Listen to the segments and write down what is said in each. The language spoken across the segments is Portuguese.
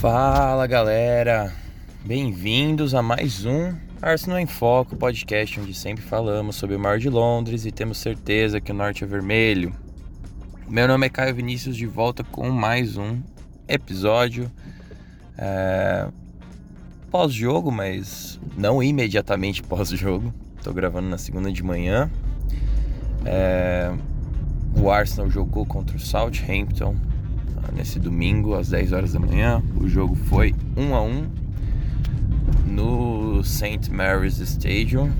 Fala galera, bem-vindos a mais um Arsenal em Foco, podcast onde sempre falamos sobre o Mar de Londres e temos certeza que o norte é vermelho. Meu nome é Caio Vinícius, de volta com mais um episódio é... pós-jogo, mas não imediatamente pós-jogo. Estou gravando na segunda de manhã. É... O Arsenal jogou contra o Southampton nesse domingo às 10 horas da manhã. O jogo foi 1 a 1 no St. Mary's Stadium.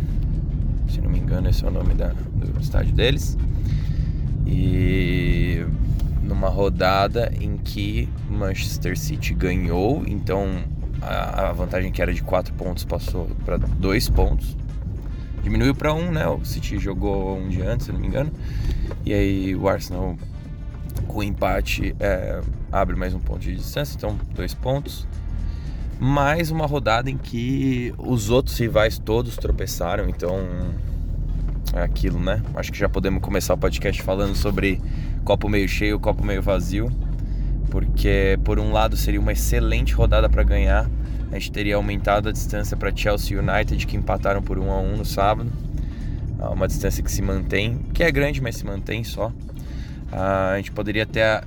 Se não me engano, esse é o nome da, do estádio deles. E numa rodada em que Manchester City ganhou, então a, vantagem que era de 4 pontos passou para 2 pontos. Diminuiu para 1, um, né? O City jogou um dia antes, se não me engano. E aí o Arsenal com empate é, abre mais um ponto de distância, então dois pontos. Mais uma rodada em que os outros rivais todos tropeçaram, então é aquilo, né? Acho que já podemos começar o podcast falando sobre copo meio cheio, copo meio vazio, porque por um lado seria uma excelente rodada para ganhar, a gente teria aumentado a distância para Chelsea United que empataram por 1 a 1 no sábado, uma distância que se mantém, que é grande, mas se mantém só. A gente poderia ter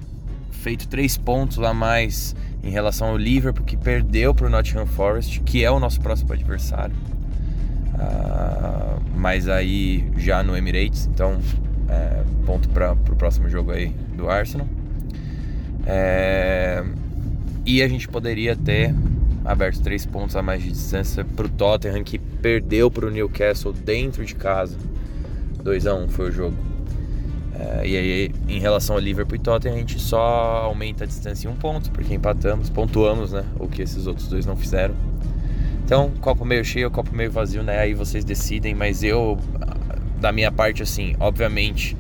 feito três pontos a mais em relação ao Liverpool, que perdeu para o Nottingham Forest, que é o nosso próximo adversário. Uh, mas aí já no Emirates, então é, ponto para o próximo jogo aí do Arsenal. É, e a gente poderia ter aberto três pontos a mais de distância para o Tottenham, que perdeu para o Newcastle dentro de casa. 2 a 1 um foi o jogo. É, e aí, em relação ao Liverpool e Tottenham, a gente só aumenta a distância em um ponto, porque empatamos, pontuamos, né? O que esses outros dois não fizeram. Então, copo meio cheio, copo meio vazio, né? Aí vocês decidem, mas eu, da minha parte, assim, obviamente.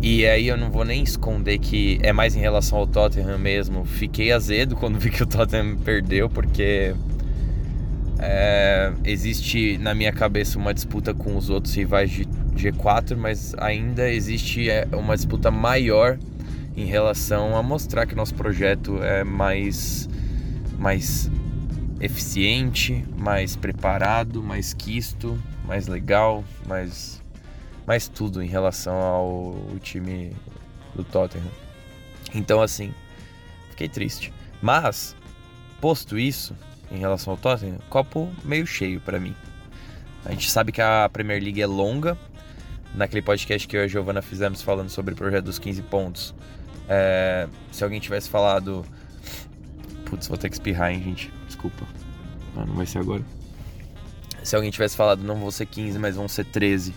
E aí eu não vou nem esconder que é mais em relação ao Tottenham mesmo. Fiquei azedo quando vi que o Tottenham perdeu, porque é, existe na minha cabeça uma disputa com os outros rivais de G4, mas ainda existe é, uma disputa maior em relação a mostrar que nosso projeto é mais, mais eficiente, mais preparado, mais quisto, mais legal, mais, mais tudo em relação ao time do Tottenham. Então, assim, fiquei triste. Mas, posto isso, em relação ao Tottenham, copo meio cheio para mim. A gente sabe que a Premier League é longa, naquele podcast que eu e a Giovana fizemos falando sobre o projeto dos 15 pontos. É, se alguém tivesse falado. Putz, vou ter que espirrar, hein, gente? Desculpa. Não, não vai ser agora. Se alguém tivesse falado não vão ser 15, mas vão ser 13,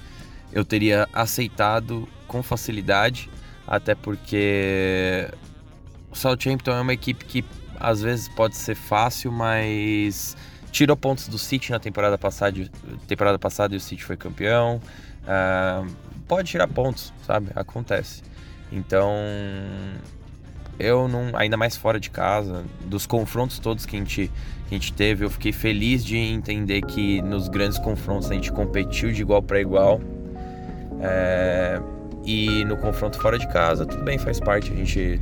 eu teria aceitado com facilidade, até porque o Southampton é uma equipe que às vezes pode ser fácil, mas tirou pontos do City na temporada passada, temporada passada e o City foi campeão. Uh, pode tirar pontos, sabe? Acontece. Então, eu não, ainda mais fora de casa, dos confrontos todos que a gente, que a gente teve, eu fiquei feliz de entender que nos grandes confrontos a gente competiu de igual para igual. É, e no confronto fora de casa, tudo bem, faz parte a gente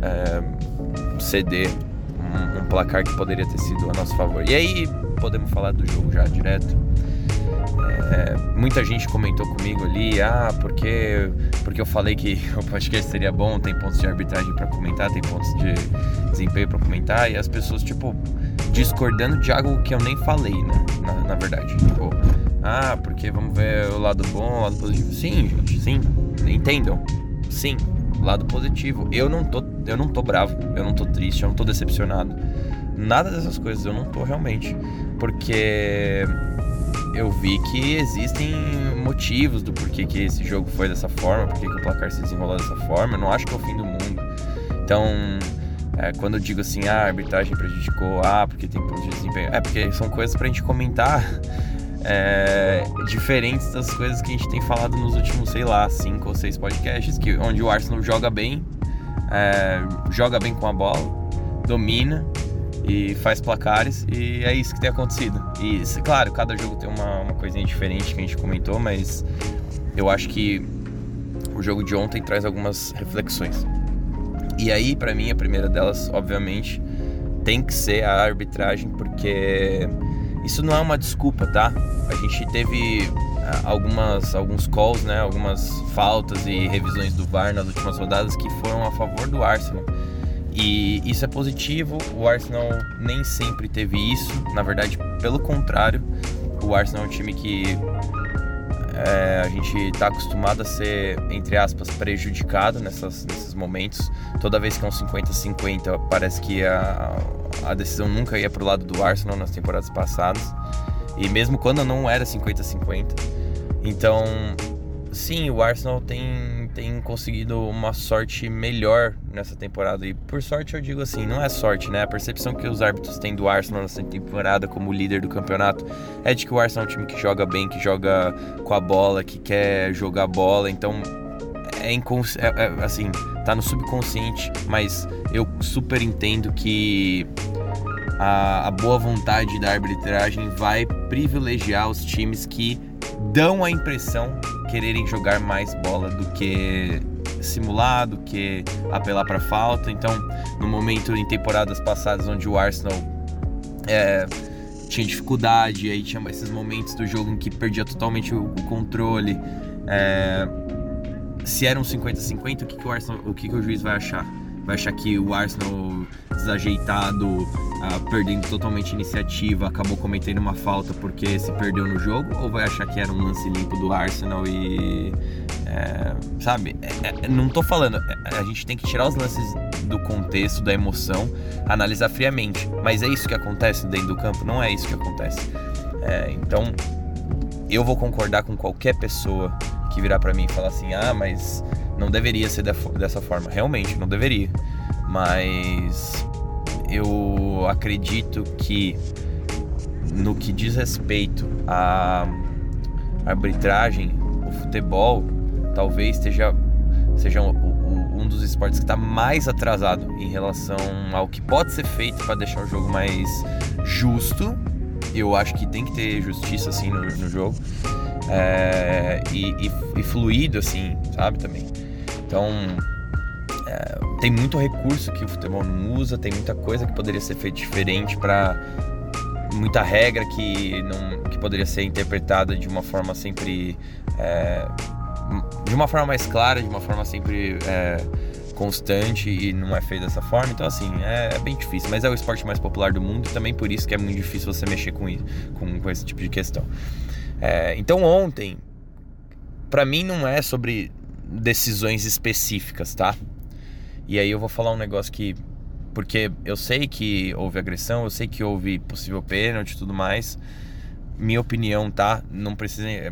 é, ceder um, um placar que poderia ter sido a nosso favor. E aí podemos falar do jogo já direto. É, muita gente comentou comigo ali, ah, porque, porque eu falei que o podcast seria bom, tem pontos de arbitragem para comentar, tem pontos de desempenho para comentar, e as pessoas, tipo, discordando de algo que eu nem falei, né? Na, na verdade. Tipo, ah, porque vamos ver o lado bom, o lado positivo. Sim, gente, sim. Entendam. Sim, lado positivo. Eu não tô, eu não tô bravo, eu não tô triste, eu não tô decepcionado. Nada dessas coisas, eu não tô realmente. Porque eu vi que existem motivos do porquê que esse jogo foi dessa forma, porquê que o placar se desenrolou dessa forma. Eu não acho que é o fim do mundo. Então, é, quando eu digo assim, ah, a arbitragem prejudicou, ah, porque tem pontos de desempenho, é porque são coisas pra gente comentar é, diferentes das coisas que a gente tem falado nos últimos, sei lá, cinco ou seis podcasts, que, onde o Arsenal joga bem, é, joga bem com a bola, domina e faz placares, e é isso que tem acontecido. E, claro, cada jogo tem uma, uma coisinha diferente que a gente comentou, mas eu acho que o jogo de ontem traz algumas reflexões. E aí, para mim, a primeira delas, obviamente, tem que ser a arbitragem, porque isso não é uma desculpa, tá? A gente teve ah, algumas alguns calls, né, algumas faltas e revisões do VAR nas últimas rodadas que foram a favor do Arsenal. E isso é positivo. O Arsenal nem sempre teve isso. Na verdade, pelo contrário, o Arsenal é um time que é, a gente está acostumado a ser, entre aspas, prejudicado nessas, nesses momentos. Toda vez que é um 50-50, parece que a, a decisão nunca ia para o lado do Arsenal nas temporadas passadas. E mesmo quando não era 50-50. Então, sim, o Arsenal tem, tem conseguido uma sorte melhor nessa temporada. E por sorte eu digo assim, não é sorte, né? A percepção que os árbitros têm do Arsenal nessa temporada como líder do campeonato é de que o Arsenal é um time que joga bem, que joga com a bola, que quer jogar bola. Então, é, incons... é, é assim, tá no subconsciente, mas eu super entendo que a, a boa vontade da arbitragem vai privilegiar os times que dão a impressão quererem jogar mais bola do que simular, do que apelar para falta. Então, no momento em temporadas passadas onde o Arsenal é, tinha dificuldade, aí tinha esses momentos do jogo em que perdia totalmente o, o controle. É, se era um 50-50, o que, que o Arsenal, o que, que o juiz vai achar? Vai achar que o Arsenal desajeitado, uh, perdendo totalmente iniciativa, acabou cometendo uma falta porque se perdeu no jogo? Ou vai achar que era um lance limpo do Arsenal e. É, sabe? É, é, não tô falando. É, a gente tem que tirar os lances do contexto, da emoção, analisar friamente. Mas é isso que acontece dentro do campo? Não é isso que acontece. É, então, eu vou concordar com qualquer pessoa que virar para mim e falar assim: ah, mas não deveria ser dessa forma. Realmente, não deveria. Mas eu acredito que no que diz respeito à arbitragem, o futebol talvez esteja, seja um dos esportes que está mais atrasado em relação ao que pode ser feito para deixar o jogo mais justo. Eu acho que tem que ter justiça assim no, no jogo é, e, e, e fluido assim, sabe também. Então, tem muito recurso que o futebol não usa, tem muita coisa que poderia ser feita diferente para muita regra que não que poderia ser interpretada de uma forma sempre é, de uma forma mais clara, de uma forma sempre é, constante e não é feito dessa forma. Então assim é, é, bem difícil, mas é o esporte mais popular do mundo e também por isso que é muito difícil você mexer com isso, com, com esse tipo de questão. É, então ontem, para mim não é sobre decisões específicas, tá? E aí eu vou falar um negócio que. Porque eu sei que houve agressão, eu sei que houve possível pênalti e tudo mais. Minha opinião, tá? Não precisa. É,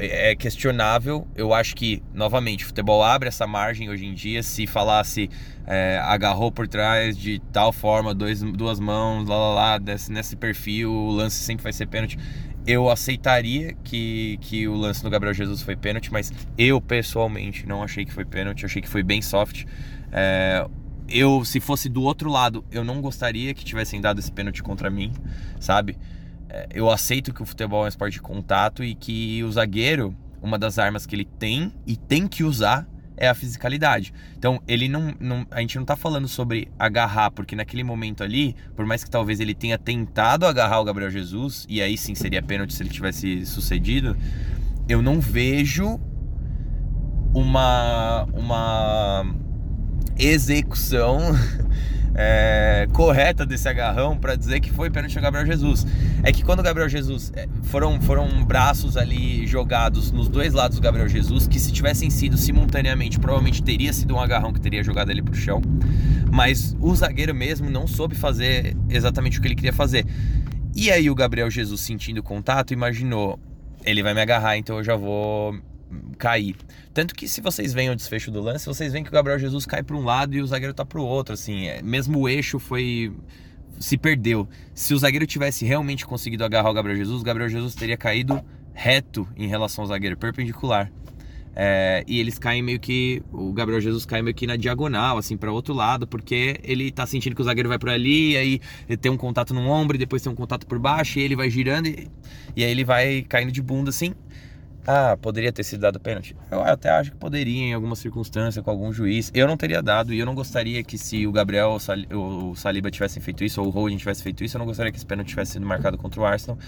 é, é questionável. Eu acho que, novamente, o futebol abre essa margem hoje em dia. Se falasse é, agarrou por trás de tal forma, dois, duas mãos, lá lá lá, nesse, nesse perfil, o lance sempre vai ser pênalti eu aceitaria que, que o lance do Gabriel Jesus foi pênalti, mas eu pessoalmente não achei que foi pênalti, achei que foi bem soft. É, eu, se fosse do outro lado, eu não gostaria que tivessem dado esse pênalti contra mim, sabe? É, eu aceito que o futebol é um esporte de contato e que o zagueiro, uma das armas que ele tem e tem que usar é a fisicalidade. Então, ele não, não, a gente não tá falando sobre agarrar, porque naquele momento ali, por mais que talvez ele tenha tentado agarrar o Gabriel Jesus, e aí sim seria pênalti se ele tivesse sucedido, eu não vejo uma uma execução é, correta desse agarrão para dizer que foi pênalti ao Gabriel Jesus. É que quando o Gabriel Jesus é, foram, foram braços ali jogados nos dois lados do Gabriel Jesus, que se tivessem sido simultaneamente, provavelmente teria sido um agarrão que teria jogado ele pro chão. Mas o zagueiro mesmo não soube fazer exatamente o que ele queria fazer. E aí o Gabriel Jesus sentindo contato, imaginou, ele vai me agarrar, então eu já vou cair. Tanto que se vocês veem o desfecho do lance, vocês veem que o Gabriel Jesus cai para um lado e o zagueiro tá para o outro, assim, é, mesmo o eixo foi se perdeu. Se o zagueiro tivesse realmente conseguido agarrar o Gabriel Jesus, o Gabriel Jesus teria caído reto em relação ao zagueiro, perpendicular. É, e eles caem meio que. O Gabriel Jesus cai meio que na diagonal, assim, para outro lado, porque ele tá sentindo que o zagueiro vai por ali, aí tem um contato no ombro, e depois tem um contato por baixo, e ele vai girando, e, e aí ele vai caindo de bunda assim. Ah, poderia ter sido dado pênalti? Eu até acho que poderia em alguma circunstância com algum juiz. Eu não teria dado e eu não gostaria que se o Gabriel ou o Saliba tivessem feito isso ou o Holding tivesse feito isso, eu não gostaria que esse pênalti tivesse sido marcado contra o Arsenal,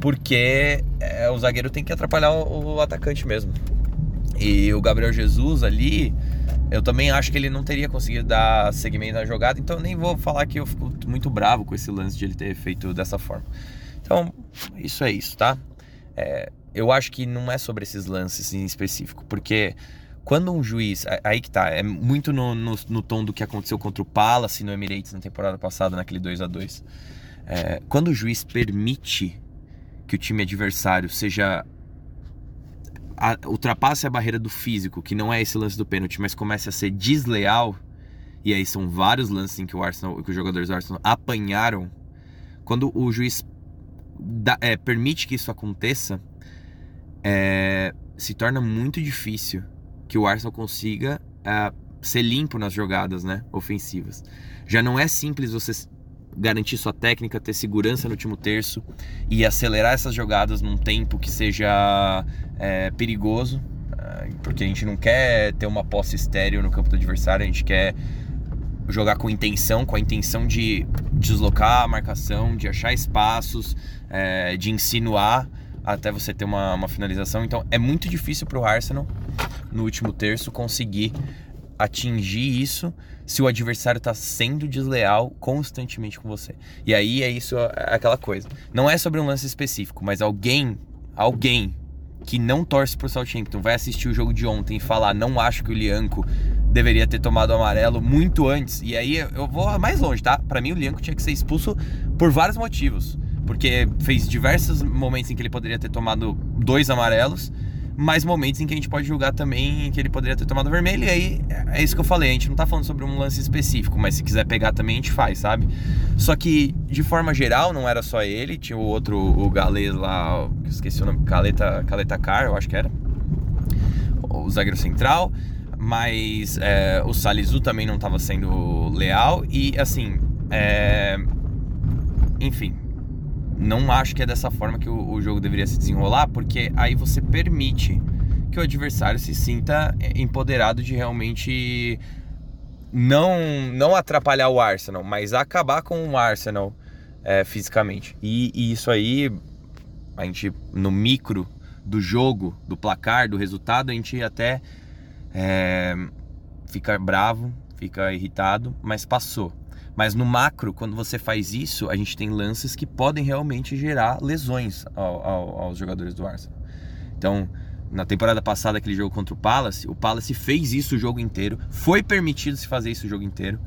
porque é, o zagueiro tem que atrapalhar o, o atacante mesmo. E o Gabriel Jesus ali, eu também acho que ele não teria conseguido dar segmento na jogada, então nem vou falar que eu fico muito bravo com esse lance de ele ter feito dessa forma. Então, isso é isso, tá? É, eu acho que não é sobre esses lances em específico, porque quando um juiz. Aí que tá, é muito no, no, no tom do que aconteceu contra o Palace no Emirates na temporada passada, naquele 2 a 2 é, Quando o juiz permite que o time adversário seja. A, ultrapasse a barreira do físico, que não é esse lance do pênalti, mas comece a ser desleal, e aí são vários lances em que, o Arsenal, que os jogadores do Arsenal apanharam. Quando o juiz dá, é, permite que isso aconteça, é, se torna muito difícil que o Arsenal consiga é, ser limpo nas jogadas né, ofensivas. Já não é simples você garantir sua técnica, ter segurança no último terço e acelerar essas jogadas num tempo que seja é, perigoso, é, porque a gente não quer ter uma posse estéreo no campo do adversário, a gente quer jogar com intenção, com a intenção de deslocar a marcação, de achar espaços, é, de insinuar até você ter uma, uma finalização. Então é muito difícil para o Arsenal, no último terço, conseguir atingir isso se o adversário está sendo desleal constantemente com você. E aí é isso, é aquela coisa. Não é sobre um lance específico, mas alguém, alguém que não torce pro Southampton vai assistir o jogo de ontem e falar não acho que o Lianco deveria ter tomado o amarelo muito antes. E aí eu vou mais longe, tá? Para mim o Lianco tinha que ser expulso por vários motivos porque fez diversos momentos em que ele poderia ter tomado dois amarelos, mas momentos em que a gente pode julgar também que ele poderia ter tomado vermelho, e aí é isso que eu falei, a gente não tá falando sobre um lance específico, mas se quiser pegar também a gente faz, sabe? Só que, de forma geral, não era só ele, tinha o outro, o galês lá, esqueci o nome, Caleta, Caleta Car, eu acho que era, o zagueiro central, mas é, o Salizu também não estava sendo leal, e assim, é, enfim, não acho que é dessa forma que o, o jogo deveria se desenrolar, porque aí você permite que o adversário se sinta empoderado de realmente não não atrapalhar o Arsenal, mas acabar com o Arsenal é, fisicamente. E, e, isso aí, a gente no micro do jogo, do placar, do resultado, a gente até é, fica bravo, fica irritado, mas passou. Mas no macro, quando você faz isso, a gente tem lances que podem realmente gerar lesões ao, ao, aos jogadores do Arsenal. Então, na temporada passada, aquele jogo contra o Palace, o Palace fez isso o jogo inteiro, foi permitido se fazer isso o jogo inteiro.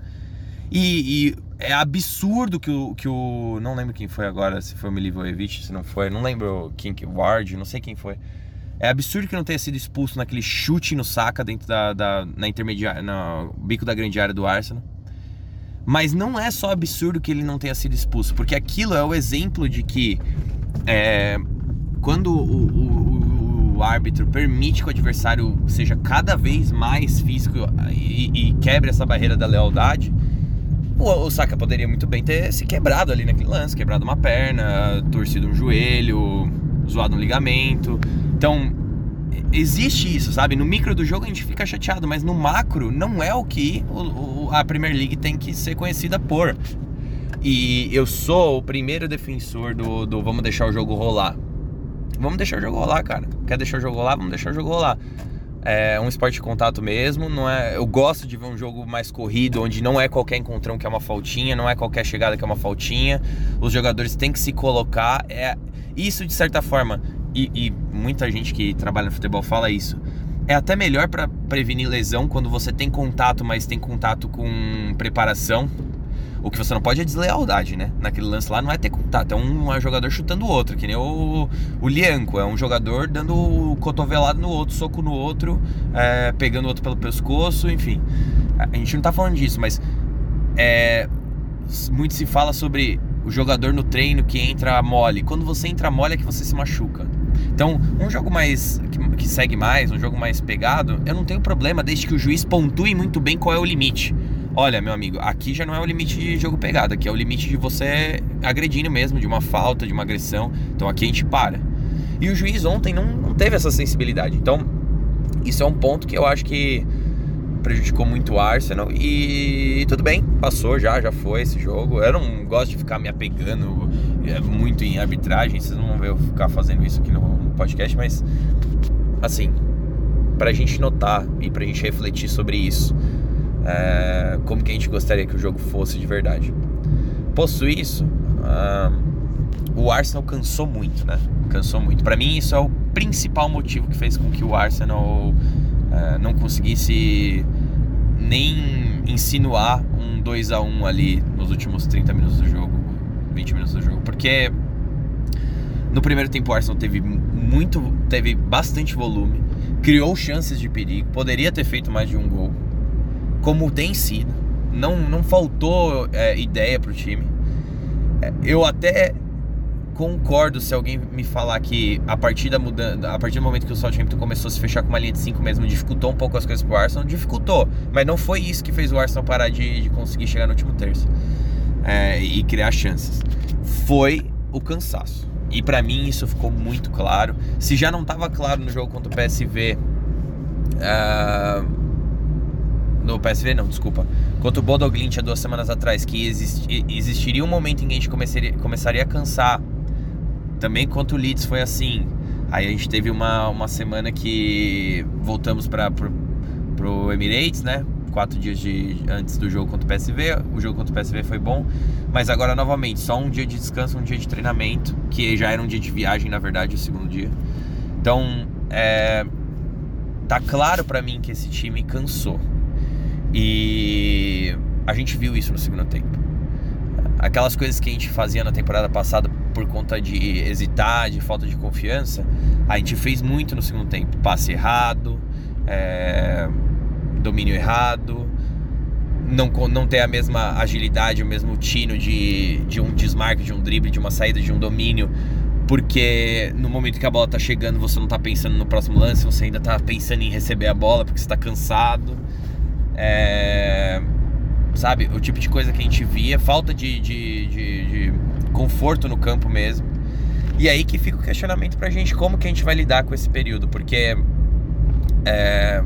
E, e é absurdo que o, que o. Não lembro quem foi agora, se foi o Milivojevic, se não foi, não lembro quem que. Ward, não sei quem foi. É absurdo que não tenha sido expulso naquele chute no saca dentro da. da na intermediária. no bico da grande área do Arsenal. Mas não é só absurdo que ele não tenha sido expulso, porque aquilo é o exemplo de que é, quando o, o, o, árbitro permite que o adversário seja cada vez mais físico e, e quebre essa barreira da lealdade, o, o Saka poderia muito bem ter se quebrado ali naquele lance, quebrado uma perna, torcido um joelho, zoado um ligamento. Então, existe isso, sabe? No micro do jogo a gente fica chateado, mas no macro não é o que o, o, a Premier League tem que ser conhecida por. E eu sou o primeiro defensor do, do vamos deixar o jogo rolar. Vamos deixar o jogo rolar, cara. Quer deixar o jogo rolar? Vamos deixar o jogo rolar. É um esporte de contato mesmo, não é. Eu gosto de ver um jogo mais corrido, onde não é qualquer encontrão que é uma faltinha, não é qualquer chegada que é uma faltinha. Os jogadores têm que se colocar. É isso de certa forma e, e muita gente que trabalha no futebol fala isso. É até melhor para prevenir lesão quando você tem contato, mas tem contato com preparação. O que você não pode é deslealdade, né? Naquele lance lá não é ter contato, é um, jogador chutando o outro, que nem o, o Lianco, é um jogador dando cotovelado no outro, soco no outro, é, pegando o outro pelo pescoço, enfim. A gente não tá falando disso, mas é, muito se fala sobre o jogador no treino que entra mole. Quando você entra mole é que você se machuca. Então, um jogo mais que, que, segue mais, um jogo mais pegado, eu não tenho problema desde que o juiz pontue muito bem qual é o limite. Olha, meu amigo, aqui já não é o limite de jogo pegado, aqui é o limite de você agredindo mesmo, de uma falta, de uma agressão. Então aqui a gente para. E o juiz ontem não, não teve essa sensibilidade. Então, isso é um ponto que eu acho que prejudicou muito o Arsenal. E tudo bem, passou já, já foi esse jogo. Eu não gosto de ficar me apegando muito em arbitragem, vocês não vão ver eu ficar fazendo isso aqui no, podcast, mas assim, pra gente notar e pra gente refletir sobre isso, é, como que a gente gostaria que o jogo fosse de verdade. Posto isso, uh, o Arsenal cansou muito, né? Cansou muito. Para mim, isso é o principal motivo que fez com que o Arsenal é, não conseguisse nem insinuar um 2 a 1 ali nos últimos 30 minutos do jogo, 20 minutos do jogo, porque no primeiro tempo o Arsenal teve muito, teve bastante volume, criou chances de perigo, poderia ter feito mais de um gol, como tem sido, não, não faltou é, ideia pro time. É, eu até concordo se alguém me falar que a partir da mudança, a partir do momento que o Southampton começou a se fechar com uma linha de 5 mesmo, dificultou um pouco as coisas pro Arsenal, dificultou, mas não foi isso que fez o Arsenal parar de, de conseguir chegar no último terço é, e criar chances. Foi o cansaço. E para mim isso ficou muito claro. Se já não estava claro no jogo contra o PSV, uh, ah, no PSV não, desculpa, contra o Bodoglint há duas semanas atrás, que existi, existiria um momento em que a gente começaria, começaria a cansar também contra o Leeds foi assim. Aí a gente teve uma, uma semana que voltamos para pro, pro Emirates, né? Quatro dias de, antes do jogo contra o PSV. O jogo contra o PSV foi bom. Mas agora, novamente, só um dia de descanso, um dia de treinamento. Que já era um dia de viagem, na verdade, o segundo dia. Então, é, tá claro para mim que esse time cansou. E a gente viu isso no segundo tempo. Aquelas coisas que a gente fazia na temporada passada por conta de hesitar, de falta de confiança, a gente fez muito no segundo tempo. Passe errado, é, domínio errado, não, não ter a mesma agilidade, o mesmo tino de, de um desmarque, de um drible, de uma saída, de um domínio. Porque no momento que a bola tá chegando, você não tá pensando no próximo lance, você ainda tá pensando em receber a bola porque você tá cansado. É, sabe? O tipo de coisa que a gente via, falta de, de, de, de conforto no campo mesmo. E aí que fica o questionamento pra gente como que a gente vai lidar com esse período, porque é,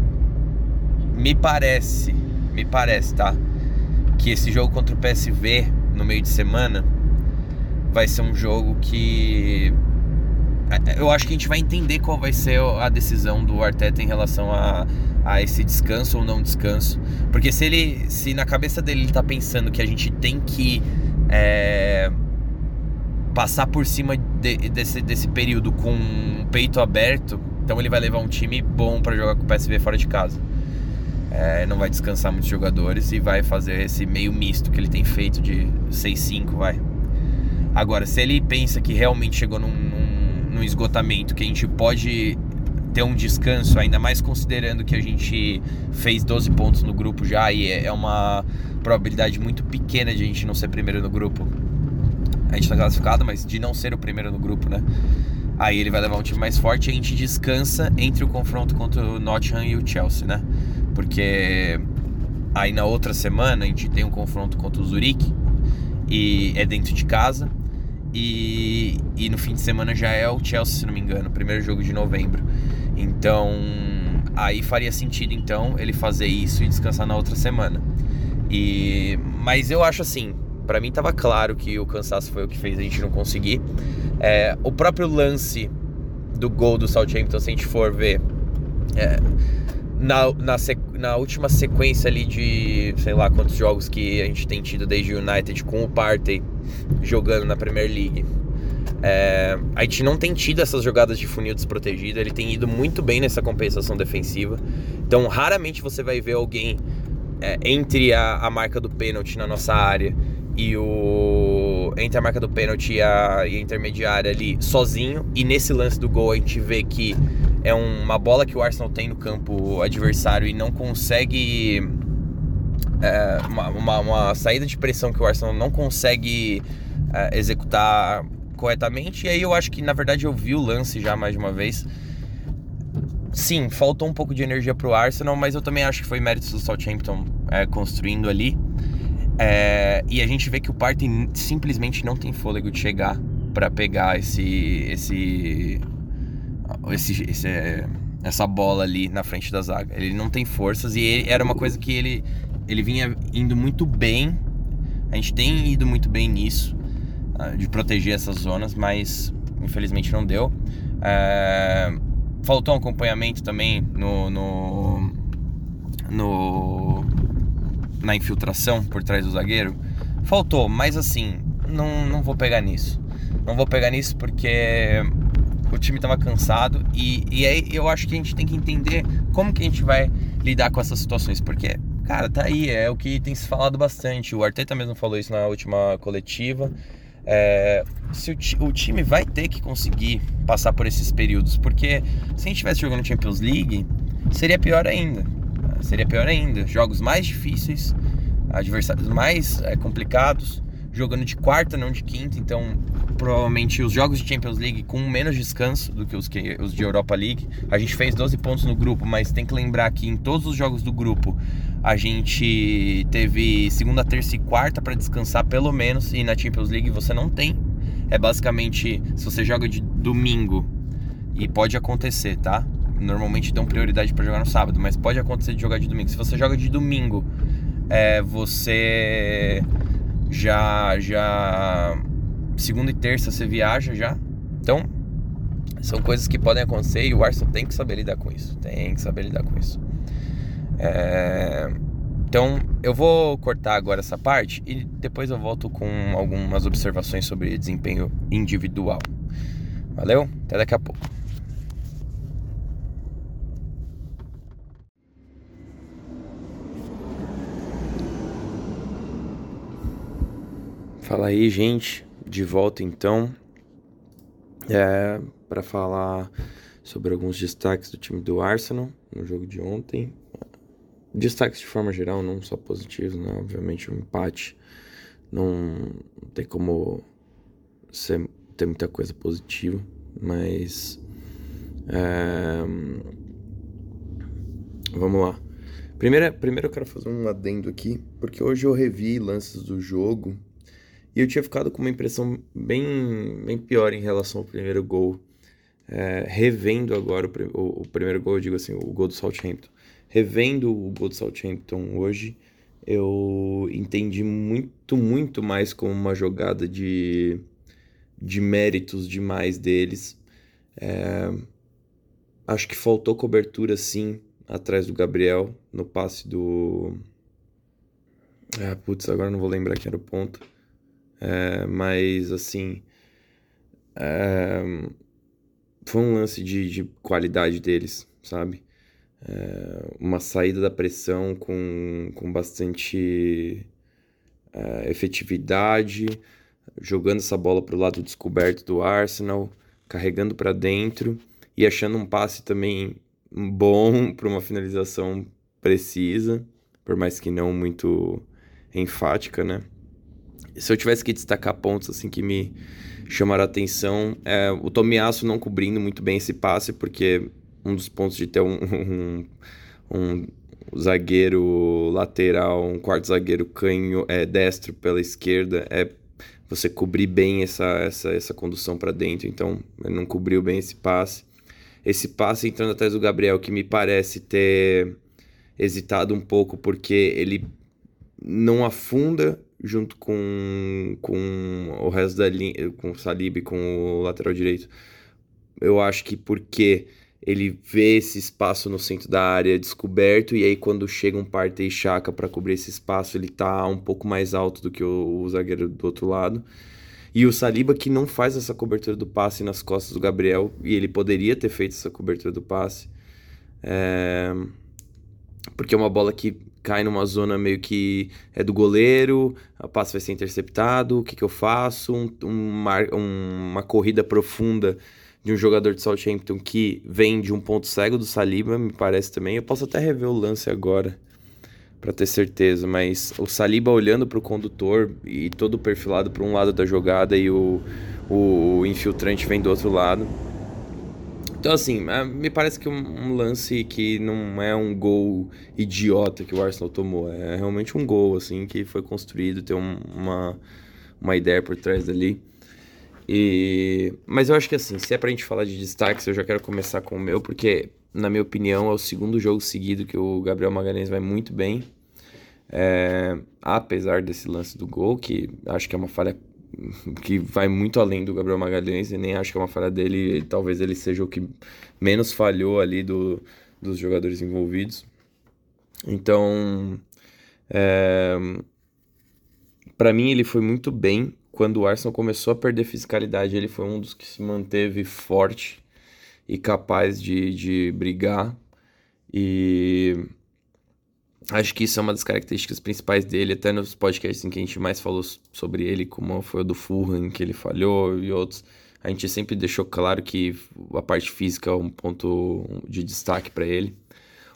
me parece, me parece, tá? Que esse jogo contra o PSV no meio de semana vai ser um jogo que é, eu acho que a gente vai entender qual vai ser a decisão do Arteta em relação a, a esse descanso ou não descanso. Porque se ele, se na cabeça dele ele tá pensando que a gente tem que é, passar por cima de, desse, desse período com o peito aberto, então ele vai levar um time bom para jogar com o PSV fora de casa. É, não vai descansar muitos jogadores e vai fazer esse meio misto que ele tem feito de 6-5, vai. Agora, se ele pensa que realmente chegou num, num, num esgotamento, que a gente pode ter um descanso, ainda mais considerando que a gente fez 12 pontos no grupo já e é, é uma probabilidade muito pequena de a gente não ser primeiro no grupo a gente tá classificado, mas de não ser o primeiro no grupo, né? Aí ele vai levar um time mais forte e a gente descansa entre o confronto contra o Nottingham e o Chelsea, né? Porque aí na outra semana a gente tem um confronto contra o Zurique e é dentro de casa. E, e no fim de semana já é o Chelsea, se não me engano, primeiro jogo de novembro. Então aí faria sentido então ele fazer isso e descansar na outra semana. E mas eu acho assim, para mim estava claro que o cansaço foi o que fez a gente não conseguir. É, o próprio lance do gol do Southampton, se a gente for ver, é, na, na, na, última sequência ali de sei lá quantos jogos que a gente tem tido desde o United com o Partey jogando na Premier League. É, a gente não tem tido essas jogadas de funil desprotegido, ele tem ido muito bem nessa compensação defensiva. Então, raramente você vai ver alguém é, entre a, a marca do pênalti na nossa área e o entre a marca do pênalti e a, e a intermediária ali sozinho. E nesse lance do gol a gente vê que é uma bola que o Arsenal tem no campo adversário e não consegue é, uma, uma, uma, saída de pressão que o Arsenal não consegue é, executar corretamente. E aí eu acho que, na verdade, eu vi o lance já mais de uma vez. Sim, faltou um pouco de energia pro Arsenal, mas eu também acho que foi mérito do Southampton é, construindo ali. É, e a gente vê que o Partey simplesmente não tem fôlego de chegar para pegar esse, esse, esse, esse, essa bola ali na frente da zaga. Ele não tem forças e ele, era uma coisa que ele, ele vinha indo muito bem. A gente tem ido muito bem nisso, ah, de proteger essas zonas, mas infelizmente não deu. É, faltou um acompanhamento também no, no, no, na infiltração por trás do zagueiro. Faltou, mas assim, não, não vou pegar nisso. Não vou pegar nisso porque o time estava cansado e, e aí eu acho que a gente tem que entender como que a gente vai lidar com essas situações, porque Cara, tá aí, é o que tem se falado bastante. O Arteta mesmo falou isso na última coletiva. É, se o, o, time vai ter que conseguir passar por esses períodos, porque se a gente estivesse jogando Champions League, seria pior ainda. Seria pior ainda. Jogos mais difíceis, adversários mais é, complicados, jogando de quarta, não de quinta, então provavelmente os jogos de Champions League com menos descanso do que os, que, os de Europa League. A gente fez 12 pontos no grupo, mas tem que lembrar que em todos os jogos do grupo a gente teve segunda, terça e quarta para descansar pelo menos, e na Champions League você não tem. É basicamente se você joga de domingo e pode acontecer, tá? Normalmente dão prioridade para jogar no sábado, mas pode acontecer de jogar de domingo. Se você joga de domingo, é, você já já segunda e terça você viaja já. Então, são coisas que podem acontecer e o Arsenal tem que saber lidar com isso. Tem que saber lidar com isso. É... Então eu vou cortar agora essa parte e depois eu volto com algumas observações sobre desempenho individual. Valeu? Até daqui a pouco. Fala aí, gente. De volta então. É, para falar sobre alguns destaques do time do Arsenal no jogo de ontem destaques de forma geral, não só positivos, né? Obviamente, um empate não tem como ser, ter muita coisa positiva, mas. É, vamos lá. Primeiro, primeiro eu quero fazer um adendo aqui, porque hoje eu revi lances do jogo e eu tinha ficado com uma impressão bem, bem pior em relação ao primeiro gol. É, revendo agora o, o, o, primeiro gol, eu digo assim, o gol do Southampton revendo o gol do Southampton hoje, eu entendi muito, muito mais como uma jogada de, de méritos demais deles. É, acho que faltou cobertura sim atrás do Gabriel no passe do. Ah, putz, agora não vou lembrar quem era o ponto. É, mas assim. É, foi um lance de, de qualidade deles, sabe? é, uma saída da pressão com, com bastante é, efetividade, jogando essa bola para o lado descoberto do Arsenal, carregando para dentro e achando um passe também bom para uma finalização precisa, por mais que não muito enfática, né? Se eu tivesse que destacar pontos assim que me chamaram a atenção, é o Tomiasso não cobrindo muito bem esse passe, porque um dos pontos de ter um, um, um zagueiro lateral, um quarto zagueiro canho, é, destro pela esquerda, é você cobrir bem essa, essa, essa condução para dentro. Então, não cobriu bem esse passe. Esse passe entrando atrás do Gabriel, que me parece ter hesitado um pouco, porque ele não afunda junto com, com o resto da linha, com o Salib, com o lateral direito. Eu acho que porque ele vê esse espaço no centro da área descoberto e aí quando chega um parte e chaca para cobrir esse espaço, ele tá um pouco mais alto do que o, o, zagueiro do outro lado. E o Saliba que não faz essa cobertura do passe nas costas do Gabriel e ele poderia ter feito essa cobertura do passe. É... Porque é uma bola que cai numa zona meio que é do goleiro, o passe vai ser interceptado, o que, que eu faço? Um, um, uma corrida profunda de um jogador de Southampton que vem de um ponto cego do Saliba, me parece também. Eu posso até rever o lance agora, para ter certeza, mas o Saliba olhando para o condutor e todo perfilado para um lado da jogada e o, o infiltrante vem do outro lado. Então, assim, é, me parece que um, lance que não é um gol idiota que o Arsenal tomou. É realmente um gol, assim, que foi construído, tem um, uma, uma ideia por trás dali. E... Mas eu acho que, assim, se é pra gente falar de destaques, eu já quero começar com o meu, porque, na minha opinião, é o segundo jogo seguido que o Gabriel Magalhães vai muito bem. É... Apesar desse lance do gol, que acho que é uma falha que vai muito além do Gabriel Magalhães e nem acho que é uma falha dele. Talvez ele seja o que menos falhou ali do, dos jogadores envolvidos. Então, é, para mim ele foi muito bem quando o Arsenal começou a perder fisicalidade. Ele foi um dos que se manteve forte e capaz de, de brigar. E Acho que isso é uma das características principais dele, até nos podcasts em que a gente mais falou sobre ele, como foi o do Fulham, que ele falhou e outros. A gente sempre deixou claro que a parte física é um ponto de destaque para ele.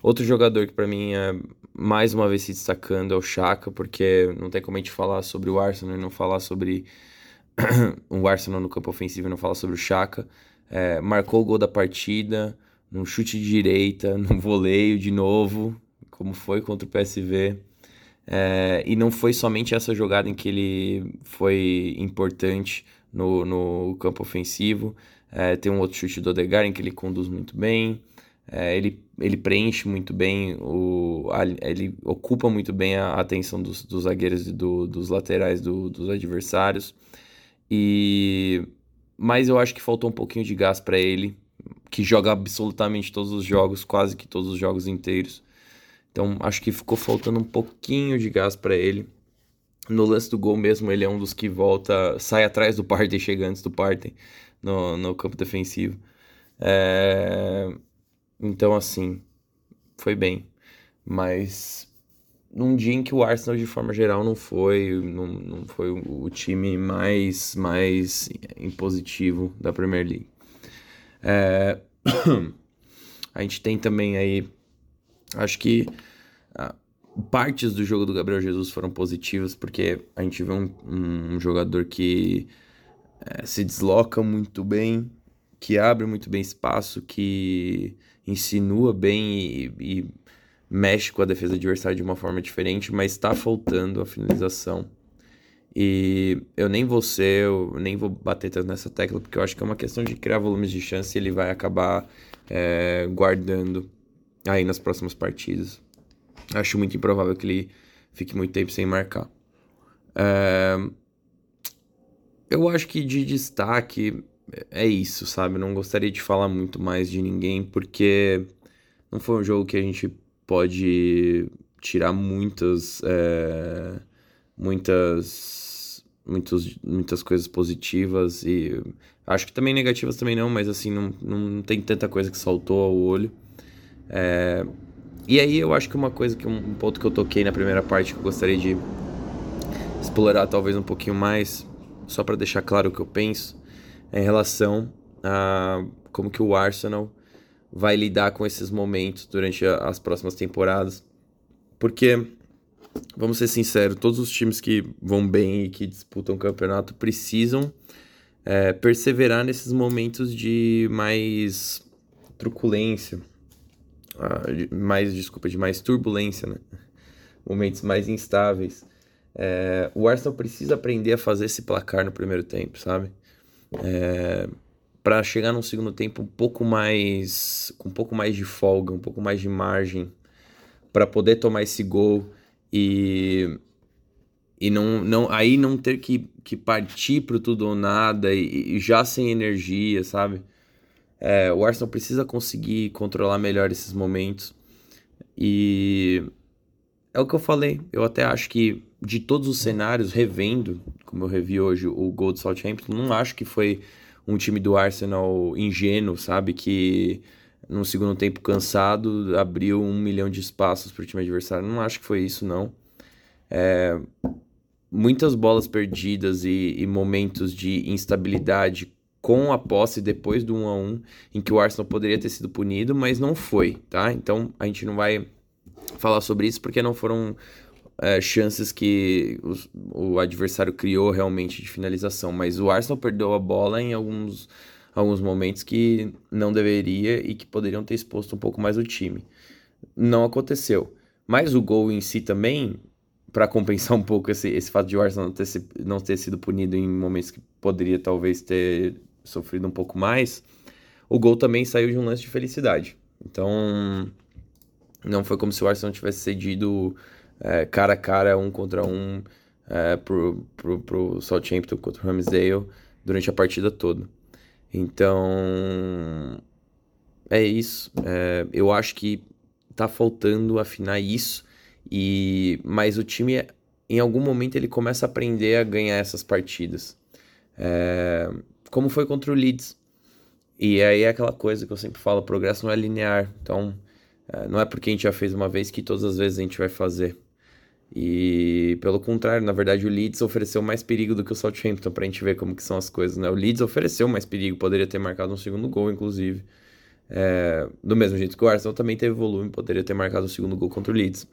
Outro jogador que para mim é mais uma vez se destacando é o Chaka, porque não tem como a gente falar sobre o Arsenal e não falar sobre o Arsenal no campo ofensivo e não falar sobre o Chaka. É, marcou o gol da partida, num chute de direita, num voleio de novo, como foi contra o PSV. É, e não foi somente essa jogada em que ele foi importante no, no campo ofensivo. É, tem um outro chute do Odegaard em que ele conduz muito bem. É, ele, ele preenche muito bem, o, a, ele ocupa muito bem a atenção dos, dos zagueiros e do, dos laterais do, dos adversários. E mas eu acho que faltou um pouquinho de gás para ele, que joga absolutamente todos os jogos, quase que todos os jogos inteiros. Então acho que ficou faltando um pouquinho de gás para ele. No lance do gol mesmo, ele é um dos que volta, sai atrás do Partey, chega antes do Partey no, no campo defensivo. É... Então, assim, foi bem. Mas num dia em que o Arsenal, de forma geral, não foi, não, não foi o time mais, mais impositivo da Premier League. É... A gente tem também aí Acho que ah, partes do jogo do Gabriel Jesus foram positivas, porque a gente vê um, um jogador que é, se desloca muito bem, que abre muito bem espaço, que insinua bem e, e mexe com a defesa adversária de uma forma diferente, mas está faltando a finalização. E eu nem vou ser, eu nem vou bater tanto nessa tecla, porque eu acho que é uma questão de criar volumes de chance e ele vai acabar é, guardando aí nas próximas partidas. Acho muito improvável que ele fique muito tempo sem marcar. É... Eu acho que de destaque é isso, sabe? não gostaria de falar muito mais de ninguém, porque não foi um jogo que a gente pode tirar muitas. É... muitas. Muitos, muitas coisas positivas e acho que também negativas também não, mas assim, não, não tem tanta coisa que saltou ao olho. É, e aí eu acho que uma coisa que um, ponto que eu toquei na primeira parte que eu gostaria de explorar talvez um pouquinho mais, só para deixar claro o que eu penso, é em relação a como que o Arsenal vai lidar com esses momentos durante a, as próximas temporadas. Porque, vamos ser sinceros, todos os times que vão bem e que disputam o campeonato precisam é, perseverar nesses momentos de mais truculência, mais, desculpa, de mais turbulência, né? Momentos mais instáveis. É, o Arsenal precisa aprender a fazer esse placar no primeiro tempo, sabe? É, para chegar num segundo tempo um pouco mais com um pouco mais de folga, um pouco mais de margem para poder tomar esse gol e e não, não aí não ter que, que partir pro tudo ou nada e, e já sem energia, sabe? É, o Arsenal precisa conseguir controlar melhor esses momentos. E é o que eu falei. Eu até acho que de todos os cenários, revendo, como eu revi hoje o gol do Southampton, não acho que foi um time do Arsenal ingênuo, sabe? Que no segundo tempo cansado abriu um milhão de espaços para o time adversário. Não acho que foi isso, não. É, muitas bolas perdidas e, e momentos de instabilidade com a posse depois do 1 a 1 em que o Arsenal poderia ter sido punido, mas não foi, tá? Então a gente não vai falar sobre isso porque não foram é, chances que o adversário criou realmente de finalização, mas o Arsenal perdeu a bola em alguns, alguns momentos que não deveria e que poderiam ter exposto um pouco mais o time. Não aconteceu. Mas o gol em si também, para compensar um pouco esse, esse fato de o Arsenal não ter, não ter sido punido em momentos que poderia talvez ter sofrido um pouco mais, o gol também saiu de um lance de felicidade. Então, não foi como se o Arsenal tivesse cedido é, cara a cara, um contra um, é, pro, pro, pro Southampton contra o Ramsdale durante a partida toda. Então, é isso. É, eu acho que tá faltando afinar isso, e mas o time, em algum momento, ele começa a aprender a ganhar essas partidas. É, como foi contra o Leeds. E aí é aquela coisa que eu sempre falo, progresso não é linear. Então, é, não é porque a gente já fez uma vez que todas as vezes a gente vai fazer. E pelo contrário, na verdade, o Leeds ofereceu mais perigo do que o Southampton pra gente ver como que são as coisas, né? O Leeds ofereceu mais perigo, poderia ter marcado um segundo gol, inclusive. É, do mesmo jeito que o Arsenal também teve volume, poderia ter marcado o segundo gol contra o Leeds.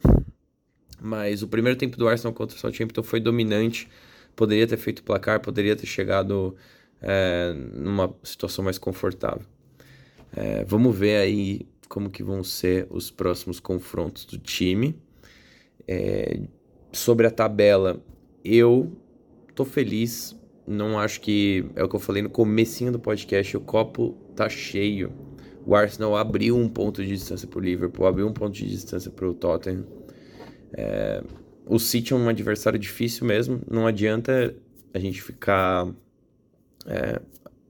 Mas o primeiro tempo do Arsenal contra o Southampton foi dominante, poderia ter feito placar, poderia ter chegado é, numa situação mais confortável. É, vamos ver aí como que vão ser os próximos confrontos do time. É, sobre a tabela, eu tô feliz. Não acho que é o que eu falei no comecinho do podcast. O copo tá cheio. O Arsenal abriu um ponto de distância pro Liverpool, abriu um ponto de distância pro Tottenham. É, o City é um adversário difícil mesmo. Não adianta a gente ficar. É,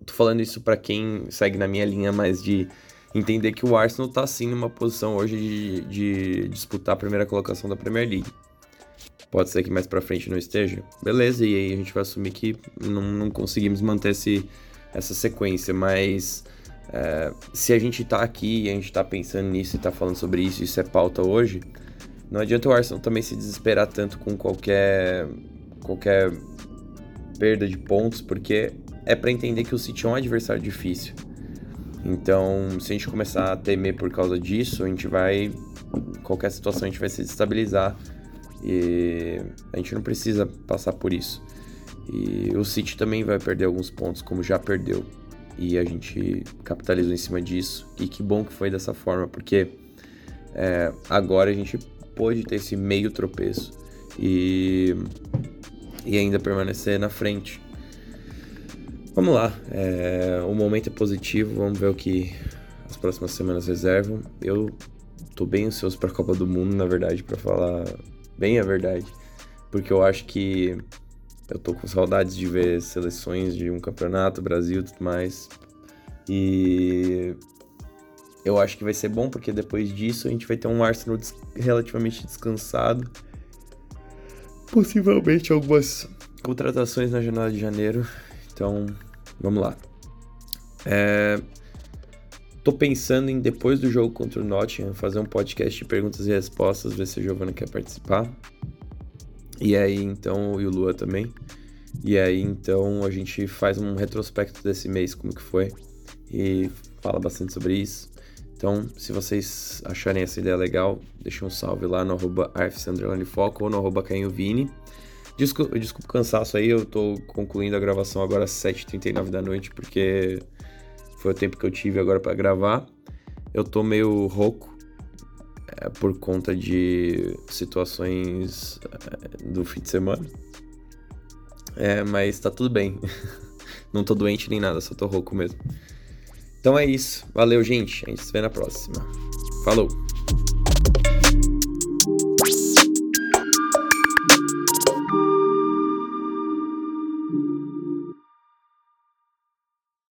tô falando isso para quem segue na minha linha mais de entender que o Arsenal tá sim numa posição hoje de, de disputar a primeira colocação da Premier League. Pode ser que mais para frente não esteja. Beleza, e aí a gente vai assumir que não, não conseguimos manter esse, essa sequência, mas é, se a gente tá aqui e a gente tá pensando nisso e tá falando sobre isso, isso é pauta hoje, não adianta o Arsenal também se desesperar tanto com qualquer qualquer perda de pontos, porque é para entender que o City é um adversário difícil. Então, se a gente começar a temer por causa disso, a gente vai. Qualquer situação a gente vai se destabilizar. E a gente não precisa passar por isso. E o City também vai perder alguns pontos, como já perdeu. E a gente capitalizou em cima disso. E que bom que foi dessa forma, porque é, agora a gente pôde ter esse meio tropeço e, e ainda permanecer na frente. Vamos lá, é, o momento é positivo, vamos ver o que as próximas semanas reservam. Eu tô bem ansioso para a Copa do Mundo, na verdade, para falar bem a verdade, porque eu acho que eu tô com saudades de ver seleções de um campeonato, Brasil e tudo mais. E eu acho que vai ser bom, porque depois disso a gente vai ter um Arsenal des relativamente descansado. Possivelmente algumas contratações na janela de janeiro. Então, Vamos lá. É... Tô pensando em, depois do jogo contra o Nottingham, fazer um podcast de perguntas e respostas, ver se a Giovana quer participar. E aí, então, e o Lua também. E aí, então, a gente faz um retrospecto desse mês, como que foi. E fala bastante sobre isso. Então, se vocês acharem essa ideia legal, deixa um salve lá no arroba ou no arroba Vini. Desculpa, desculpa o cansaço aí, eu tô concluindo a gravação agora às 7h39 da noite, porque foi o tempo que eu tive agora para gravar. Eu tô meio rouco é, por conta de situações é, do fim de semana. É, mas tá tudo bem. Não tô doente nem nada, só tô rouco mesmo. Então é isso. Valeu, gente. A gente se vê na próxima. Falou!